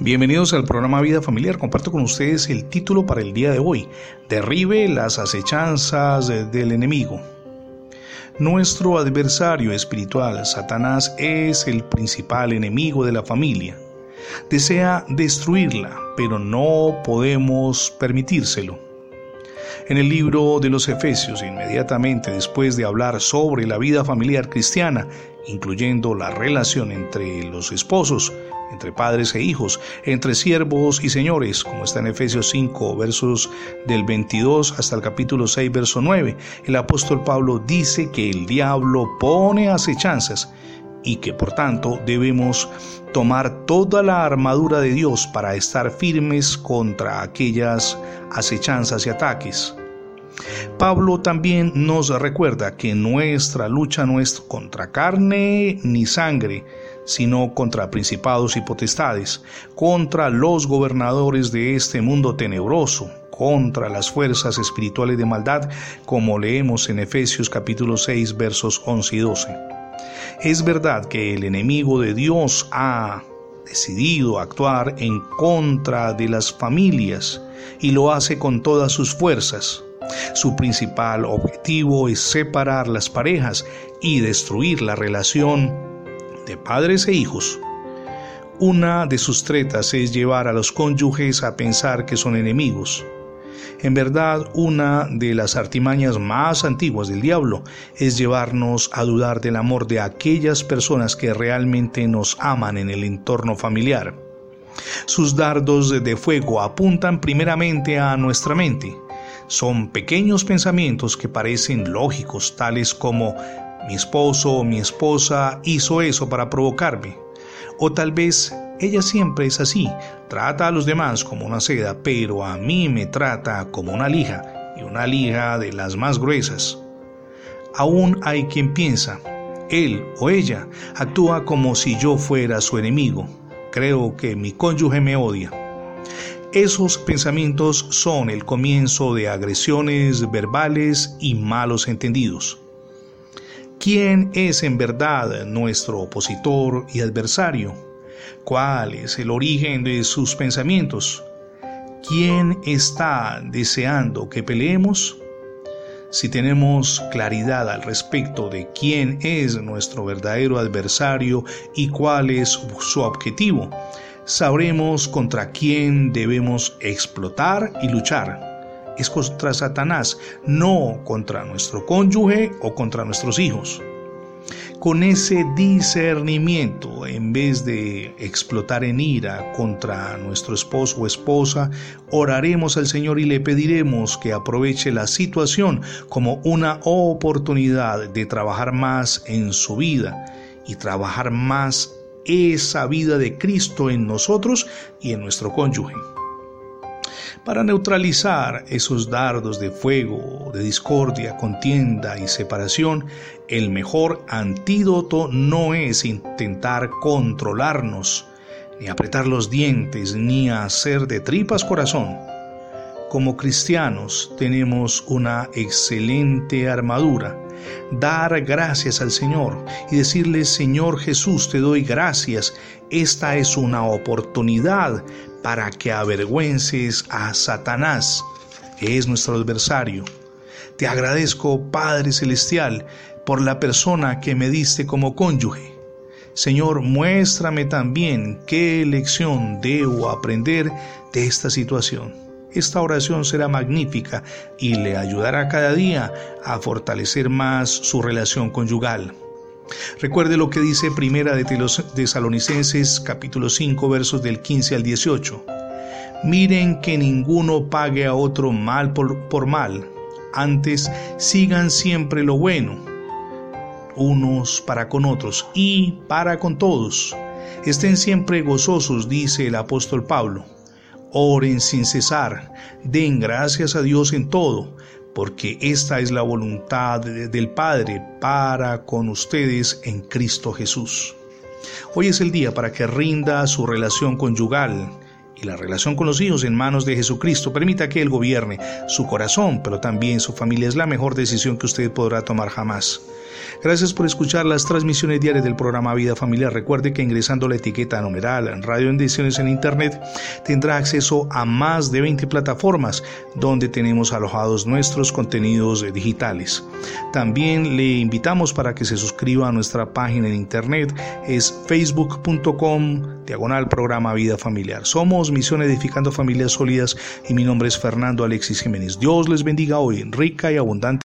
Bienvenidos al programa Vida Familiar. Comparto con ustedes el título para el día de hoy. Derribe las acechanzas del enemigo. Nuestro adversario espiritual, Satanás, es el principal enemigo de la familia. Desea destruirla, pero no podemos permitírselo. En el libro de los Efesios, inmediatamente después de hablar sobre la vida familiar cristiana, incluyendo la relación entre los esposos, entre padres e hijos, entre siervos y señores, como está en Efesios 5, versos del 22 hasta el capítulo 6, verso 9. El apóstol Pablo dice que el diablo pone acechanzas y que por tanto debemos tomar toda la armadura de Dios para estar firmes contra aquellas acechanzas y ataques. Pablo también nos recuerda que nuestra lucha no es contra carne ni sangre, sino contra principados y potestades, contra los gobernadores de este mundo tenebroso, contra las fuerzas espirituales de maldad, como leemos en Efesios capítulo 6 versos 11 y 12. Es verdad que el enemigo de Dios ha decidido actuar en contra de las familias y lo hace con todas sus fuerzas. Su principal objetivo es separar las parejas y destruir la relación de padres e hijos. Una de sus tretas es llevar a los cónyuges a pensar que son enemigos. En verdad, una de las artimañas más antiguas del diablo es llevarnos a dudar del amor de aquellas personas que realmente nos aman en el entorno familiar. Sus dardos de fuego apuntan primeramente a nuestra mente. Son pequeños pensamientos que parecen lógicos, tales como mi esposo o mi esposa hizo eso para provocarme. O tal vez ella siempre es así, trata a los demás como una seda, pero a mí me trata como una lija, y una lija de las más gruesas. Aún hay quien piensa, él o ella actúa como si yo fuera su enemigo. Creo que mi cónyuge me odia. Esos pensamientos son el comienzo de agresiones verbales y malos entendidos. ¿Quién es en verdad nuestro opositor y adversario? ¿Cuál es el origen de sus pensamientos? ¿Quién está deseando que peleemos? Si tenemos claridad al respecto de quién es nuestro verdadero adversario y cuál es su objetivo, sabremos contra quién debemos explotar y luchar es contra Satanás, no contra nuestro cónyuge o contra nuestros hijos. Con ese discernimiento, en vez de explotar en ira contra nuestro esposo o esposa, oraremos al Señor y le pediremos que aproveche la situación como una oportunidad de trabajar más en su vida y trabajar más esa vida de Cristo en nosotros y en nuestro cónyuge. Para neutralizar esos dardos de fuego, de discordia, contienda y separación, el mejor antídoto no es intentar controlarnos, ni apretar los dientes, ni hacer de tripas corazón. Como cristianos tenemos una excelente armadura dar gracias al Señor y decirle, Señor Jesús, te doy gracias. Esta es una oportunidad para que avergüences a Satanás, que es nuestro adversario. Te agradezco, Padre Celestial, por la persona que me diste como cónyuge. Señor, muéstrame también qué lección debo aprender de esta situación. Esta oración será magnífica y le ayudará cada día a fortalecer más su relación conyugal. Recuerde lo que dice Primera de Tesalonicenses capítulo 5 versos del 15 al 18. Miren que ninguno pague a otro mal por, por mal, antes sigan siempre lo bueno, unos para con otros y para con todos. Estén siempre gozosos, dice el apóstol Pablo. Oren sin cesar, den gracias a Dios en todo, porque esta es la voluntad del Padre para con ustedes en Cristo Jesús. Hoy es el día para que rinda su relación conyugal y la relación con los hijos en manos de Jesucristo. Permita que Él gobierne su corazón, pero también su familia. Es la mejor decisión que usted podrá tomar jamás. Gracias por escuchar las transmisiones diarias del programa Vida Familiar. Recuerde que ingresando la etiqueta numeral en Radio Bendiciones en Internet tendrá acceso a más de 20 plataformas donde tenemos alojados nuestros contenidos digitales. También le invitamos para que se suscriba a nuestra página en Internet. Es facebook.com diagonal programa Vida Familiar. Somos Misión Edificando Familias Sólidas y mi nombre es Fernando Alexis Jiménez. Dios les bendiga hoy, rica y abundante